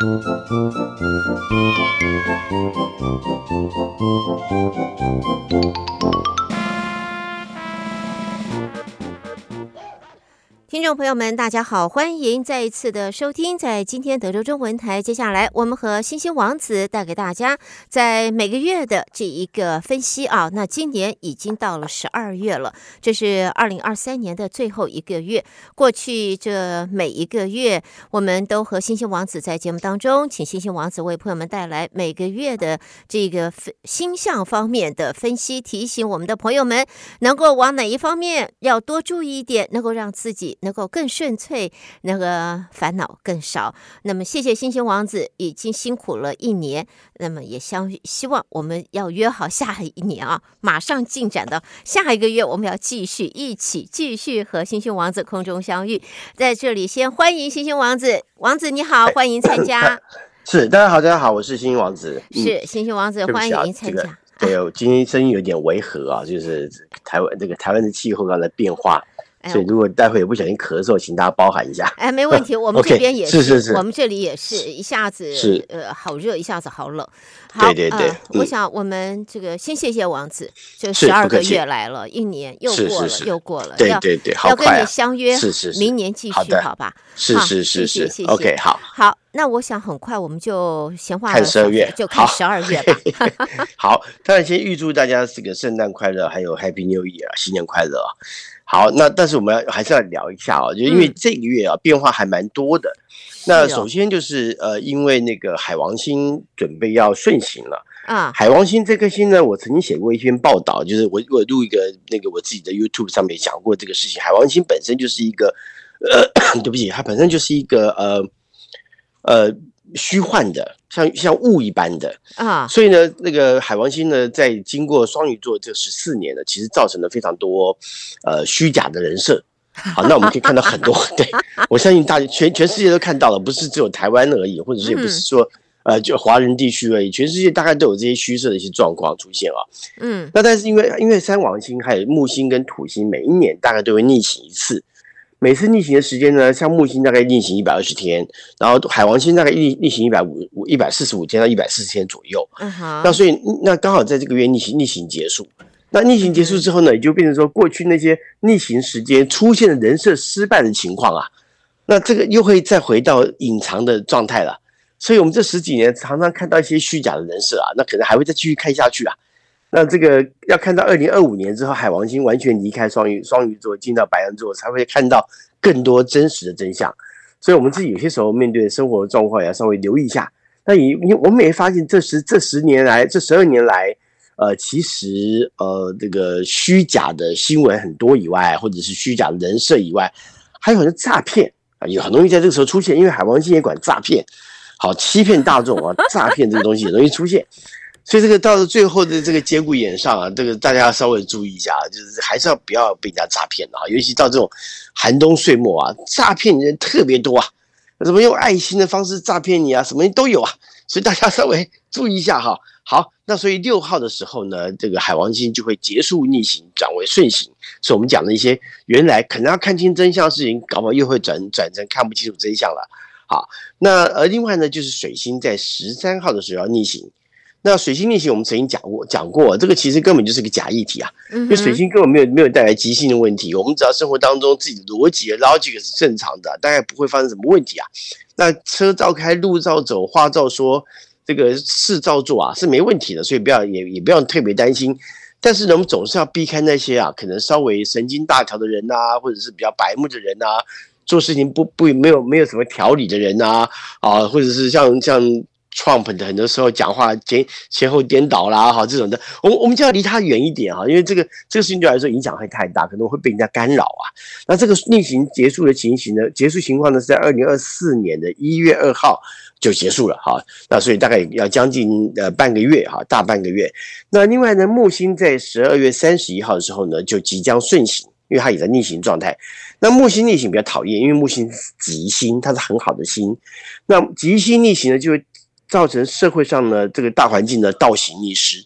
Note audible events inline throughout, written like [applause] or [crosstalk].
Thank you. 朋友们，大家好，欢迎再一次的收听，在今天德州中文台，接下来我们和星星王子带给大家在每个月的这一个分析啊。那今年已经到了十二月了，这是二零二三年的最后一个月。过去这每一个月，我们都和星星王子在节目当中，请星星王子为朋友们带来每个月的这个星象方面的分析，提醒我们的朋友们能够往哪一方面要多注意一点，能够让自己能。够够更顺遂，那个烦恼更少。那么，谢谢星星王子已经辛苦了一年。那么，也相希望我们要约好下一年啊，马上进展到下一个月，我们要继续一起继续和星星王子空中相遇。在这里，先欢迎星星王子，王子你好，欢迎参加。[coughs] 是，大家好，大家好，我是星星王子。是星星王子，欢迎参加。对，我今天声音有点违和啊，就是台湾这个台湾的气候刚才变化。所以，如果待会有不小心咳嗽，请大家包涵一下。哎，没问题，[laughs] 我们这边也是，是是是，我们这里也是一下子是呃好热，一下子好冷。好，对对对，我想我们这个先谢谢王子，就十二个月来了，一年又过了，又过了，对对对，要跟你相约，是是，明年继续，好吧？是是是是，谢谢，OK，好，好，那我想很快我们就闲话看十二月，就看十二月吧。[laughs] 好，当然先预祝大家这个圣诞快乐，还有 Happy New Year，新年快乐啊！好，那但是我们要还是要聊一下哦，就因为这个月啊、嗯、变化还蛮多的。那首先就是呃，因为那个海王星准备要顺行了啊。海王星这颗星呢，我曾经写过一篇报道，就是我我录一个那个我自己的 YouTube 上面讲过这个事情。海王星本身就是一个呃，[clears throat] 对不起，它本身就是一个呃呃。虚幻的，像像雾一般的啊，所以呢，那个海王星呢，在经过双鱼座这十四年呢，其实造成了非常多呃虚假的人设。好，那我们可以看到很多，对，我相信大家全全世界都看到了，不是只有台湾而已，或者是也不是说、嗯、呃就华人地区而已，全世界大概都有这些虚设的一些状况出现啊。嗯，那但是因为因为三王星还有木星跟土星，每一年大概都会逆行一次。每次逆行的时间呢，像木星大概逆行一百二十天，然后海王星大概逆逆行一百五五一百四十五天到一百四十天左右。嗯哼。那所以那刚好在这个月逆行逆行结束，那逆行结束之后呢，也就变成说过去那些逆行时间出现的人设失败的情况啊，那这个又会再回到隐藏的状态了。所以我们这十几年常常看到一些虚假的人设啊，那可能还会再继续看下去啊。那这个要看到二零二五年之后，海王星完全离开双鱼双鱼座，进到白羊座，才会看到更多真实的真相。所以，我们自己有些时候面对生活状况，也要稍微留意一下。那你你我们也发现，这十这十年来，这十二年来，呃，其实呃，这个虚假的新闻很多以外，或者是虚假的人设以外，还有很多诈骗啊，有很容易在这个时候出现，因为海王星也管诈骗，好欺骗大众啊，诈骗这个东西也容易出现。所以这个到了最后的这个节骨眼上啊，这个大家要稍微注意一下，就是还是要不要被人家诈骗啊，尤其到这种寒冬岁末啊，诈骗人特别多啊，什么用爱心的方式诈骗你啊，什么都有啊，所以大家稍微注意一下哈。好，那所以六号的时候呢，这个海王星就会结束逆行，转为顺行，所以我们讲的一些原来可能要看清真相的事情，搞不好又会转转成看不清楚真相了。好，那而另外呢，就是水星在十三号的时候要逆行。那水星逆行，我们曾经讲过，讲过这个其实根本就是个假议题啊，因为水星根本没有没有带来急性的问题。我们只要生活当中自己的逻辑 logic 是正常的，大概不会发生什么问题啊。那车照开，路照走，话照说，这个事照做啊，是没问题的，所以不要也也不要特别担心。但是呢，我们总是要避开那些啊，可能稍微神经大条的人呐、啊，或者是比较白目的人呐、啊，做事情不不没有没有什么条理的人呐，啊，或者是像像。Trump 的很多时候讲话前前后颠倒啦，哈，这种的，我我们就要离他远一点哈，因为这个这个事情对来说影响会太大，可能会被人家干扰啊。那这个逆行结束的情形呢，结束情况呢是在二零二四年的一月二号就结束了哈。那所以大概要将近呃半个月哈，大半个月。那另外呢，木星在十二月三十一号的时候呢，就即将顺行，因为它也在逆行状态。那木星逆行比较讨厌，因为木星是吉星，它是很好的星。那吉星逆行呢，就会造成社会上呢这个大环境的倒行逆施。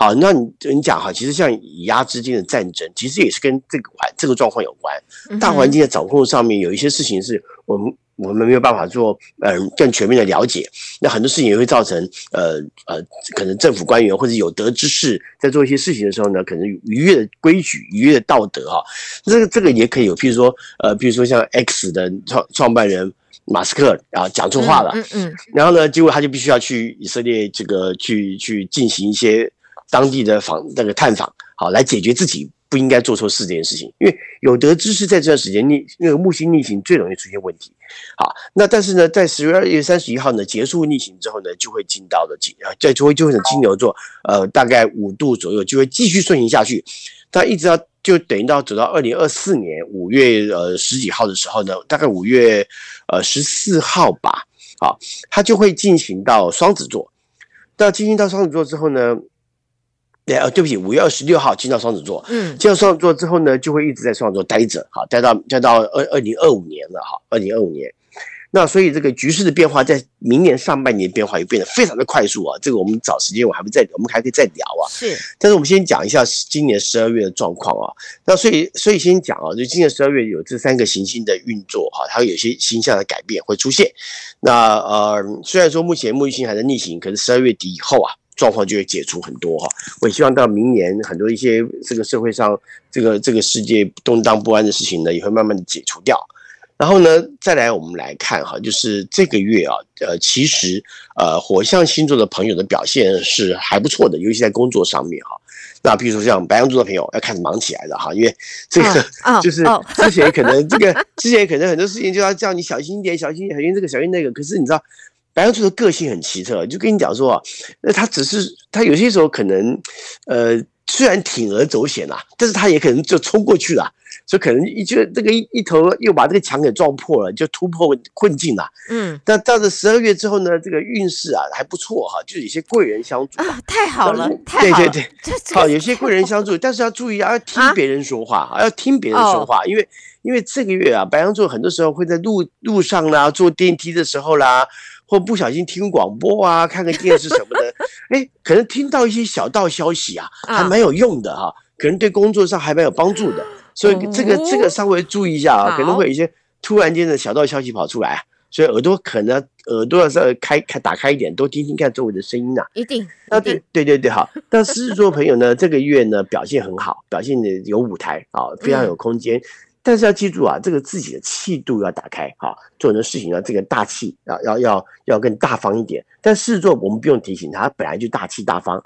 好，那你你讲哈，其实像以压之间的战争，其实也是跟这个环这个状况有关。大环境的掌控上面有一些事情是我们我们没有办法做，嗯、呃，更全面的了解。那很多事情也会造成，呃呃，可能政府官员或者有德之士在做一些事情的时候呢，可能逾越的规矩、逾越的道德哈。这个这个也可以有，譬如说，呃，譬如说像 X 的创创办人马斯克啊讲错话了，嗯嗯，然后呢，结果他就必须要去以色列这个去去进行一些当地的访那个探访，好来解决自己。不应该做错事这件事情，因为有德之士在这段时间逆那个木星逆行最容易出现问题。好，那但是呢，在十月二月三十一号呢结束逆行之后呢，就会进到了金啊，在就会就会是金牛座，呃，大概五度左右就会继续顺行下去。它一直到就等于到走到二零二四年五月呃十几号的时候呢，大概五月呃十四号吧，好，它就会进行到双子座。到进行到双子座之后呢？对啊，对不起，五月二十六号进到双子座，嗯，进到双子座之后呢，就会一直在双子座待着，好，待到待到二二零二五年了，哈，二零二五年。那所以这个局势的变化，在明年上半年变化也变得非常的快速啊。这个我们找时间，我还会再，我们还可以再聊啊。是，但是我们先讲一下今年十二月的状况啊。那所以，所以先讲啊，就今年十二月有这三个行星的运作哈，它会有些星象的改变会出现。那呃，虽然说目前木星还在逆行，可是十二月底以后啊。状况就会解除很多哈，我也希望到明年很多一些这个社会上这个这个世界动荡不安的事情呢，也会慢慢的解除掉。然后呢，再来我们来看哈，就是这个月啊，呃，其实呃，火象星座的朋友的表现是还不错的，尤其在工作上面哈。那比如说像白羊座的朋友要开始忙起来了哈，因为这个 [laughs] 就是之前可能这个之前可能很多事情就要叫你小心一点，小心小心这个小心那个，可是你知道。白羊座的个性很奇特，就跟你讲说啊，那他只是他有些时候可能，呃，虽然铤而走险啊，但是他也可能就冲过去了，所以可能一就这个一一头又把这个墙给撞破了，就突破困境了。嗯，但到了十二月之后呢，这个运势啊还不错哈，就有些贵人相助。啊，太好了，太好了，对对对，好，有些贵人相助，但是要注意啊，要听别人说话，啊、要听别人说话，因为因为这个月啊，白羊座很多时候会在路路上啦，坐电梯的时候啦。或不小心听广播啊，[laughs] 看个电视什么的，[laughs] 哎，可能听到一些小道消息啊，还蛮有用的哈、啊，可能对工作上还蛮有帮助的，所以这个这个稍微注意一下啊，可能会有一些突然间的小道消息跑出来，所以耳朵可能耳朵要稍微开开打开一点，多听听看周围的声音呐、啊。一定，那对对对对，好。[laughs] 但狮子座朋友呢，这个月呢表现很好，表现的有舞台啊，非常有空间。嗯但是要记住啊，这个自己的气度要打开哈，做很多事情要这个大气，要要要要更大方一点。但狮子座我们不用提醒他，他本来就大气大方。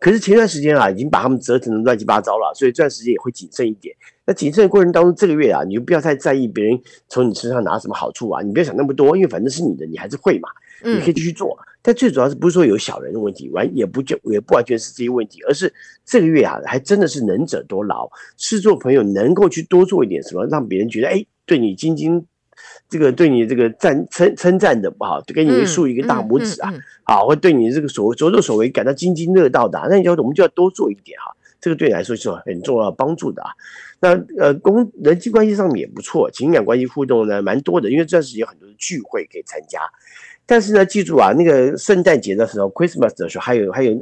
可是前段时间啊，已经把他们折腾的乱七八糟了，所以这段时间也会谨慎一点。那谨慎的过程当中，这个月啊，你就不要太在意别人从你身上拿什么好处啊，你不要想那么多，因为反正是你的，你还是会嘛，你可以继续做。但最主要是不是说有小人的问题，完也不就也不完全是这些问题，而是这个月啊，还真的是能者多劳。是做朋友能够去多做一点什么，让别人觉得哎，对你津津这个对你这个赞称称赞的不好，就给你竖一个大拇指啊，好，会对你这个所所作所为感到津津乐道的，那你就我们就要多做一点哈，这个对你来说是很重要帮助的啊。那呃，公人际关系上面也不错，情感关系互动呢蛮多的，因为这段时间有很多的聚会可以参加。但是呢，记住啊，那个圣诞节的时候，Christmas 的时候，还有还有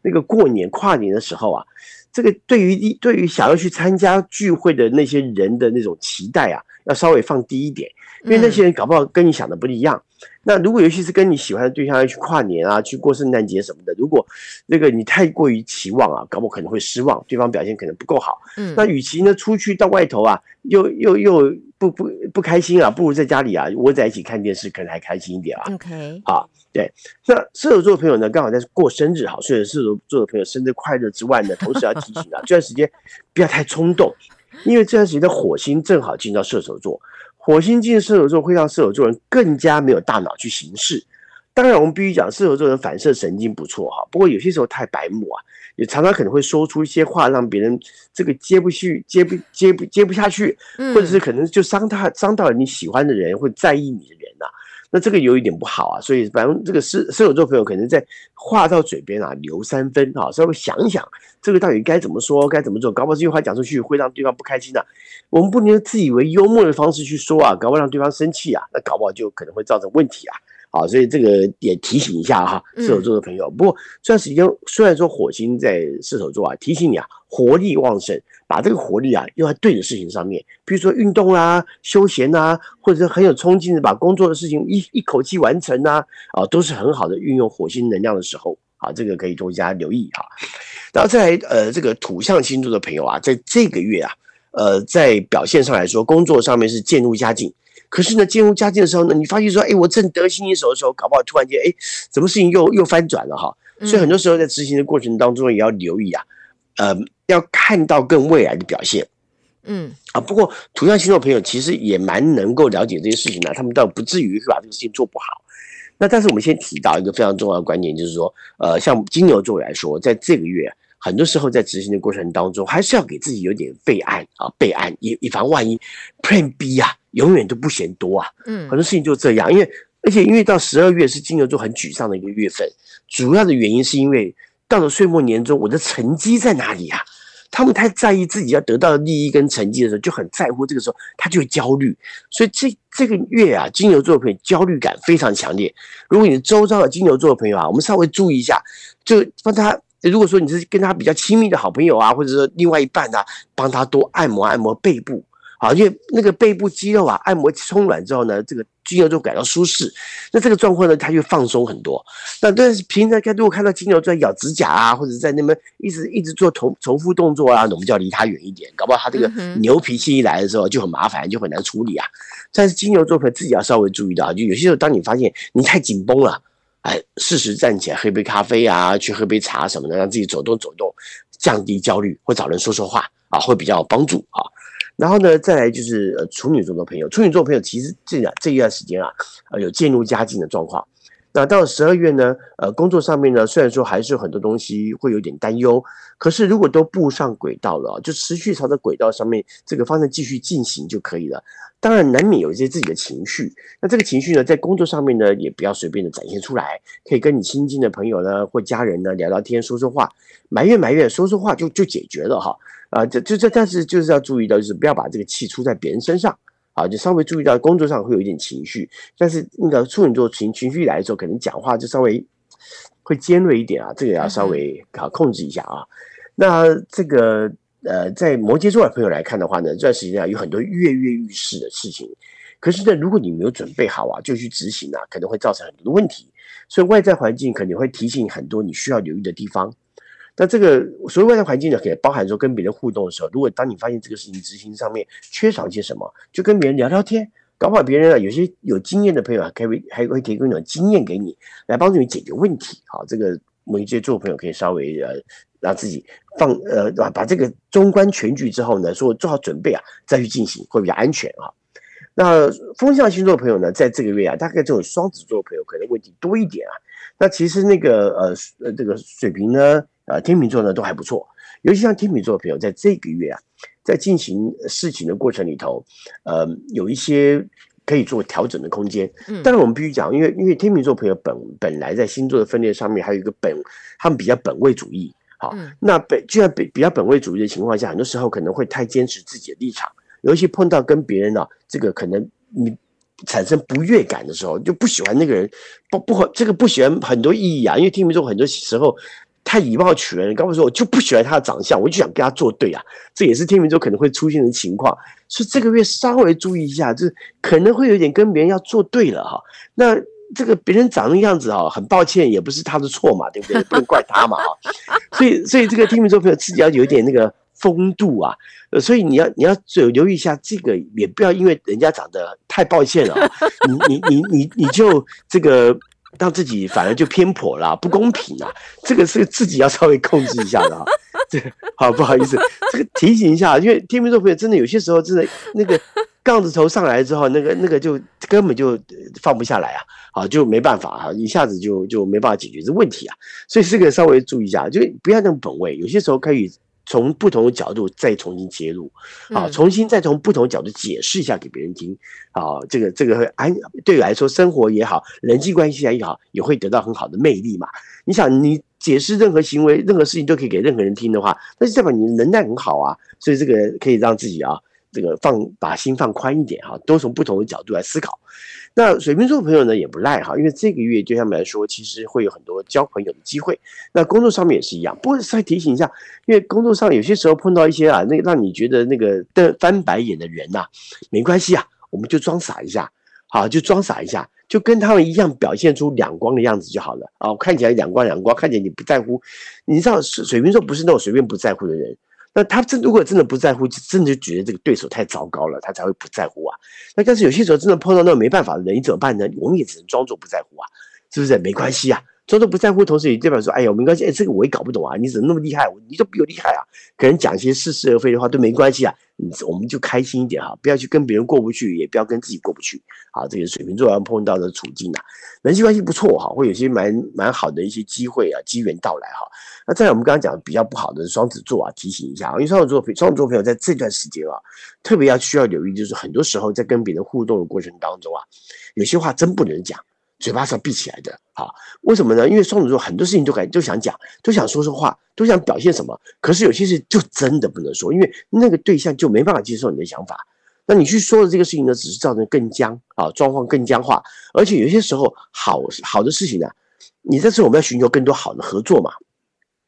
那个过年跨年的时候啊，这个对于对于想要去参加聚会的那些人的那种期待啊，要稍微放低一点，因为那些人搞不好跟你想的不一样。嗯、那如果尤其是跟你喜欢的对象要去跨年啊，去过圣诞节什么的，如果那个你太过于期望啊，搞不好可能会失望，对方表现可能不够好。嗯，那与其呢出去到外头啊，又又又。不不不开心啊，不如在家里啊窝在一起看电视，可能还开心一点啊。OK，好，对。那射手座的朋友呢，刚好在过生日，好，所以射手座的朋友生日快乐之外呢，同时要提醒啊，[laughs] 这段时间不要太冲动，因为这段时间的火星正好进到射手座，火星进射手座会让射手座人更加没有大脑去行事。当然，我们必须讲射手座人反射神经不错哈，不过有些时候太白目啊。也常常可能会说出一些话，让别人这个接不去、接不接不接不下去，或者是可能就伤他伤到了你喜欢的人，会在意你的人呐、啊。那这个有一点不好啊，所以反正这个射射手座朋友可能在话到嘴边啊留三分啊，稍微想一想这个到底该怎么说，该怎么做，搞不好这句话讲出去会让对方不开心的、啊。我们不能用自以为幽默的方式去说啊，搞不好让对方生气啊，那搞不好就可能会造成问题啊。好，所以这个也提醒一下哈，射手座的朋友。不过这段时间虽然说火星在射手座啊，提醒你啊，活力旺盛，把这个活力啊用在对的事情上面，比如说运动啊、休闲啊，或者是很有冲劲的把工作的事情一一口气完成啊，啊，都是很好的运用火星能量的时候啊，这个可以多加留意哈。然后再来呃，这个土象星座的朋友啊，在这个月啊，呃，在表现上来说，工作上面是渐入佳境。可是呢，进入佳境的时候呢，你发现说，哎，我正得心应手的时候，搞不好突然间，哎，什么事情又又翻转了哈。所以很多时候在执行的过程当中，也要留意啊，呃，要看到更未来的表现。嗯啊，不过土象星座朋友其实也蛮能够了解这些事情的，他们倒不至于会把这个事情做不好。那但是我们先提到一个非常重要的观点，就是说，呃，像金牛座来说，在这个月。很多时候在执行的过程当中，还是要给自己有点备案啊，备案以以防万一，Plan B 啊，永远都不嫌多啊。嗯，很多事情就这样，因为而且因为到十二月是金牛座很沮丧的一个月份，主要的原因是因为到了岁末年终，我的成绩在哪里啊？他们太在意自己要得到的利益跟成绩的时候，就很在乎这个时候，他就会焦虑。所以这这个月啊，金牛座的朋友焦虑感非常强烈。如果你周遭的金牛座的朋友啊，我们稍微注意一下，就帮他。如果说你是跟他比较亲密的好朋友啊，或者说另外一半啊，帮他多按摩按摩背部，好，因为那个背部肌肉啊，按摩松软之后呢，这个肌肉就感到舒适，那这个状况呢，他就放松很多。那但是平常看，如果看到金牛座在咬指甲啊，或者在那边一直一直做重重复动作啊，我们就要离他远一点，搞不好他这个牛脾气一来的时候就很麻烦，就很难处理啊。但是金牛座朋友自己要稍微注意到，就有些时候当你发现你太紧绷了。哎，适时站起来喝杯咖啡啊，去喝杯茶什么的，让自己走动走动，降低焦虑，或找人说说话啊，会比较有帮助啊。然后呢，再来就是呃处女座的朋友，处女座朋友其实这这一段时间啊，呃有渐入佳境的状况。那到了十二月呢，呃工作上面呢，虽然说还是有很多东西会有点担忧，可是如果都步上轨道了，就持续朝着轨道上面这个方向继续进行就可以了。当然，难免有一些自己的情绪。那这个情绪呢，在工作上面呢，也不要随便的展现出来。可以跟你亲近的朋友呢，或家人呢聊聊天，说说话，埋怨埋怨，说说话就就解决了哈。啊，这这这，但是就是要注意到，就是不要把这个气出在别人身上啊。就稍微注意到工作上会有一点情绪，但是那个处女座情情绪来的时候，可能讲话就稍微会尖锐一点啊。这个要稍微啊控制一下啊。那这个。呃，在摩羯座的朋友来看的话呢，这段时间啊有很多跃跃欲试的事情，可是呢，如果你没有准备好啊，就去执行啊，可能会造成很多的问题。所以外在环境可能会提醒很多你需要留意的地方。那这个所谓外在环境呢，可以包含说跟别人互动的时候，如果当你发现这个事情执行上面缺少一些什么，就跟别人聊聊天，搞不好别人啊有些有经验的朋友还可以还会提供一种经验给你，来帮助你解决问题。好，这个摩羯座朋友可以稍微呃。让自己放呃，把把这个中观全局之后呢，说做好准备啊，再去进行会比较安全啊。那风象星座朋友呢，在这个月啊，大概这种双子座朋友可能问题多一点啊。那其实那个呃呃这个水瓶呢，呃天秤座呢都还不错，尤其像天秤座的朋友，在这个月啊，在进行事情的过程里头，呃有一些可以做调整的空间。嗯，但是我们必须讲，因为因为天秤座朋友本本来在星座的分裂上面还有一个本，他们比较本位主义。好，那本就像比比较本位主义的情况下，很多时候可能会太坚持自己的立场，尤其碰到跟别人啊，这个可能你产生不悦感的时候，就不喜欢那个人，不不这个不喜欢很多意义啊，因为天秤座很多时候太以貌取人，刚刚说我就不喜欢他的长相，我就想跟他作对啊，这也是天秤座可能会出现的情况，所以这个月稍微注意一下，就是可能会有点跟别人要作对了哈，那。这个别人长的样子哈，很抱歉，也不是他的错嘛，对不对？不能怪他嘛哈，[laughs] 所以，所以这个天秤座朋友自己要有一点那个风度啊，呃，所以你要你要留意一下这个，也不要因为人家长得太抱歉了，你你你你你就这个让自己反而就偏颇了，不公平啊，这个是自己要稍微控制一下的啊。[laughs] 这个好不好意思，这个提醒一下，因为天秤座朋友真的有些时候真的那个杠子头上来之后，那个那个就根本就放不下来啊。好，就没办法啊，一下子就就没办法解决这问题啊，所以这个稍微注意一下，就不要那么本位，有些时候可以从不同的角度再重新切入，啊，重新再从不同角度解释一下给别人听，啊，这个这个会安对我来说生活也好，人际关系也好，也会得到很好的魅力嘛。你想，你解释任何行为、任何事情都可以给任何人听的话，那就代表你能耐很好啊。所以这个可以让自己啊，这个放把心放宽一点哈，都从不同的角度来思考。那水瓶座朋友呢也不赖哈，因为这个月对他们来说，其实会有很多交朋友的机会。那工作上面也是一样，不过再提醒一下，因为工作上有些时候碰到一些啊，那让你觉得那个的翻白眼的人呐、没关系啊，我们就装傻一下，好，就装傻一下，就跟他们一样表现出两光的样子就好了啊，看起来两光两光，看起来你不在乎，你知道水水瓶座不是那种随便不在乎的人。那他真如果真的不在乎，就真的就觉得这个对手太糟糕了，他才会不在乎啊。那但是有些时候真的碰到那种没办法的人，你怎么办呢？我们也只能装作不在乎啊，是不是？没关系啊。说都不在乎，同时也代表说，哎呀，没关系，哎，这个我也搞不懂啊，你怎么那么厉害？你都比我厉害啊！可能讲一些似是而非的话都没关系啊，我们就开心一点哈，不要去跟别人过不去，也不要跟自己过不去。啊，这个水瓶座要碰到的处境啊，人际关系不错哈，会有些蛮蛮好的一些机会啊，机缘到来哈。那再来，我们刚刚讲比较不好的双子座啊，提醒一下，因为双子座双子座朋友在这段时间啊，特别要需要留意，就是很多时候在跟别人互动的过程当中啊，有些话真不能讲。嘴巴是要闭起来的，啊，为什么呢？因为双子座很多事情都感都想讲，都想说说话，都想表现什么，可是有些事就真的不能说，因为那个对象就没办法接受你的想法。那你去说的这个事情呢，只是造成更僵啊，状况更僵化。而且有些时候好好的事情呢，你这次我们要寻求更多好的合作嘛。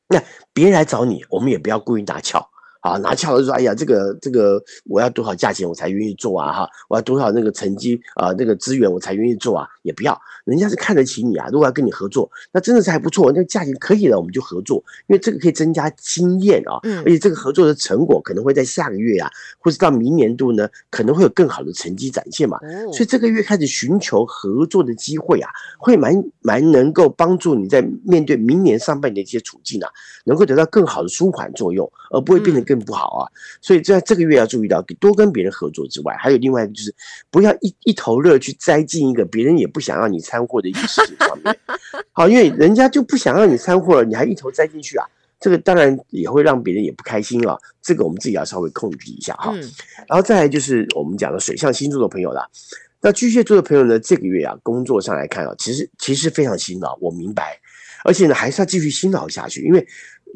那别人来找你，我们也不要故意拿翘。啊，拿翘了就说，哎呀，这个这个我要多少价钱我才愿意做啊？哈，我要多少那个成绩啊，那个资源我才愿意做啊？也不要，人家是看得起你啊。如果要跟你合作，那真的是还不错，那个价钱可以了，我们就合作，因为这个可以增加经验啊。嗯，而且这个合作的成果可能会在下个月啊，或者到明年度呢，可能会有更好的成绩展现嘛。所以这个月开始寻求合作的机会啊，会蛮蛮能够帮助你在面对明年上半年的一些处境啊，能够得到更好的舒缓作用，而不会变成更。不好啊，所以在这个月要注意到，多跟别人合作之外，还有另外一个就是不要一一头热去栽进一个别人也不想让你掺和的一个事情上面。[laughs] 好，因为人家就不想让你掺和了，你还一头栽进去啊，这个当然也会让别人也不开心了。这个我们自己要稍微控制一下哈。然后再来就是我们讲的水象星座的朋友了。那巨蟹座的朋友呢，这个月啊，工作上来看啊，其实其实非常辛劳，我明白，而且呢还是要继续辛劳下去，因为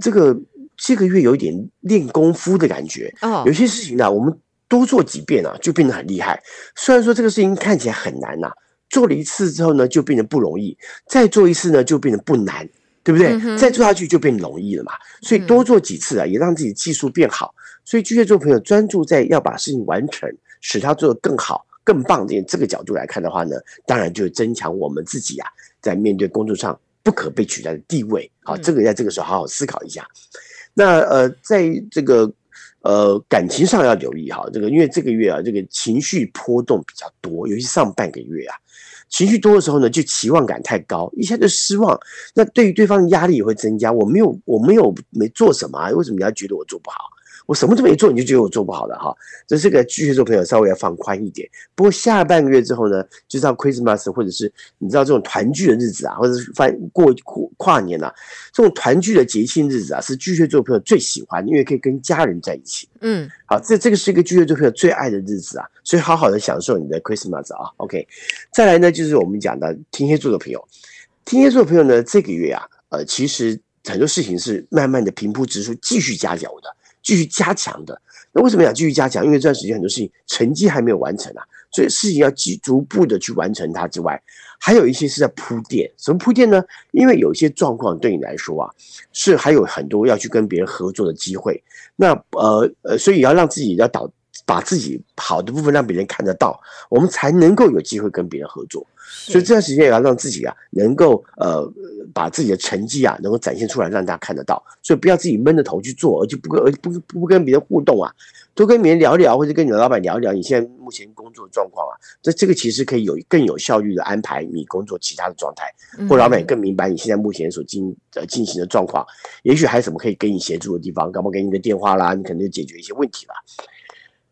这个。这个月有一点练功夫的感觉，有些事情呢，我们多做几遍啊，就变得很厉害。虽然说这个事情看起来很难呐，做了一次之后呢，就变得不容易；再做一次呢，就变得不难，对不对？再做下去就变容易了嘛。所以多做几次啊，也让自己技术变好。所以巨蟹座朋友专注在要把事情完成，使它做得更好、更棒的这个角度来看的话呢，当然就增强我们自己啊，在面对工作上不可被取代的地位。好，这个在这个时候好好思考一下。那呃，在这个呃感情上要留意哈，这个因为这个月啊，这个情绪波动比较多，尤其上半个月啊，情绪多的时候呢，就期望感太高，一下就失望，那对于对方的压力也会增加。我没有，我没有没做什么啊，为什么你要觉得我做不好？我什么都没做，你就觉得我做不好了哈？这是个巨蟹座朋友稍微要放宽一点。不过下半个月之后呢，就到 Christmas 或者是你知道这种团聚的日子啊，或者是翻过过跨年啊，这种团聚的节庆日子啊，是巨蟹座朋友最喜欢，因为可以跟家人在一起。嗯，好，这这个是一个巨蟹座朋友最爱的日子啊，所以好好的享受你的 Christmas 啊。OK，再来呢，就是我们讲的天蝎座的朋友，天蝎座的朋友呢，这个月啊，呃，其实很多事情是慢慢的平铺直叙，继续加油的。继续加强的，那为什么要继续加强？因为这段时间很多事情成绩还没有完成啊，所以事情要逐逐步的去完成它之外，还有一些是在铺垫。什么铺垫呢？因为有一些状况对你来说啊，是还有很多要去跟别人合作的机会。那呃呃，所以要让自己要导把自己好的部分让别人看得到，我们才能够有机会跟别人合作。所以这段时间也要让自己啊，能够呃。把自己的成绩啊，能够展现出来，让大家看得到。所以不要自己闷着头去做，而且不跟而不不不跟别人互动啊，多跟别人聊聊，或者跟你的老板聊聊你现在目前工作的状况啊。这这个其实可以有更有效率的安排你工作其他的状态，或老板也更明白你现在目前所进呃进行的状况，也许还有什么可以给你协助的地方，搞不好给你个电话啦，你可能就解决一些问题了。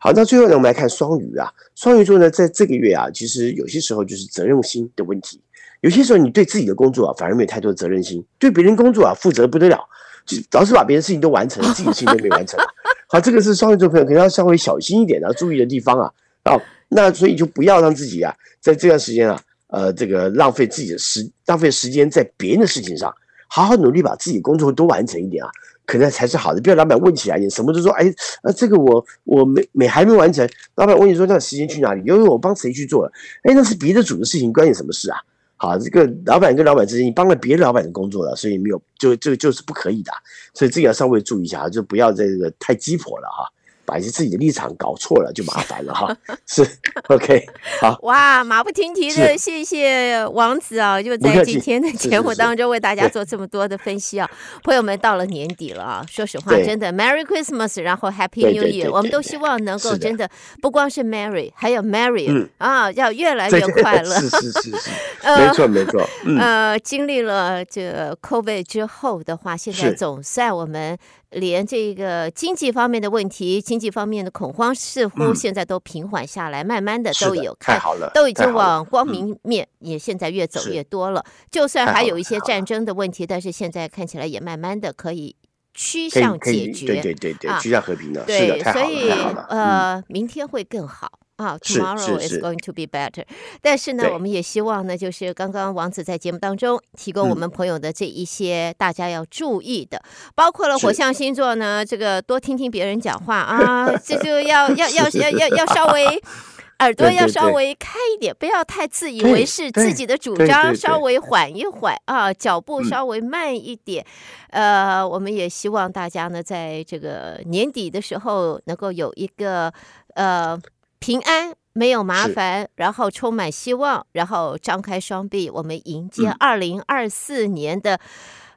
好，那最后呢，我们来看双鱼啊，双鱼座呢，在这个月啊，其实有些时候就是责任心的问题。有些时候，你对自己的工作啊，反而没有太多的责任心；对别人工作啊，负责不得了。就老是把别人事情都完成，[laughs] 自己的事情都没完成。好，这个是双鱼座朋友可能要稍微小心一点的，要注意的地方啊。好，那所以就不要让自己啊，在这段时间啊，呃，这个浪费自己的时，浪费时间在别人的事情上，好好努力把自己的工作多完成一点啊，可能才是好的。不要老板问起来，你什么都说，哎，呃，这个我我没没还没完成，老板问你说那时间去哪里？因为我帮谁去做了？哎，那是别的组的事情，关你什么事啊？好，这个老板跟老板之间，你帮了别的老板的工作了，所以没有，就就就是不可以的，所以这个要稍微注意一下，就不要这个太鸡婆了哈。把自己的立场搞错了就麻烦了哈，是 OK 好哇，马不停蹄的谢谢王子啊，就在今天的节目当中为大家做这么多的分析啊，朋友们到了年底了啊，说实话真的 Merry Christmas，然后 Happy New Year，我们都希望能够真的不光是 Merry，还有 Merry 啊，要越来越快乐，是是是是，没错没错，[laughs] 呃，经历了这个 COVID 之后的话，现在总算我们。连这个经济方面的问题，经济方面的恐慌似乎现在都平缓下来，嗯、慢慢的都有看，都已经往光明面，也现在越走越多了。就算还有一些战争的问题，但是现在看起来也慢慢的可以趋向解决，对对对对，趋向和平了。对，所以呃，明天会更好。啊、oh，Tomorrow is going to be better。但是呢，我们也希望呢，就是刚刚王子在节目当中提供我们朋友的这一些大家要注意的，嗯、包括了火象星座呢，这个多听听别人讲话 [laughs] 啊，这就要要要要要要稍微 [laughs] 耳朵要稍微开一点，不要太自以为是，自己的主张稍微缓一缓啊，脚步稍微慢一点。嗯、呃，我们也希望大家呢，在这个年底的时候能够有一个呃。平安，没有麻烦，然后充满希望，然后张开双臂，我们迎接二零二四年的、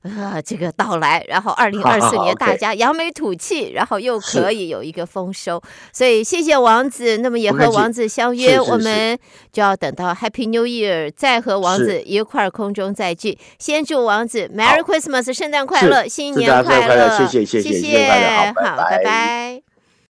嗯、呃这个到来。然后二零二四年大家扬眉吐气，然后又可以有一个丰收。所以谢谢王子，那么也和王子相约，我们就要等到 Happy New Year 再和王子一块儿空中再聚。先祝王子 Merry Christmas，圣诞快乐，新年快乐，谢谢谢谢，谢谢，好，拜拜。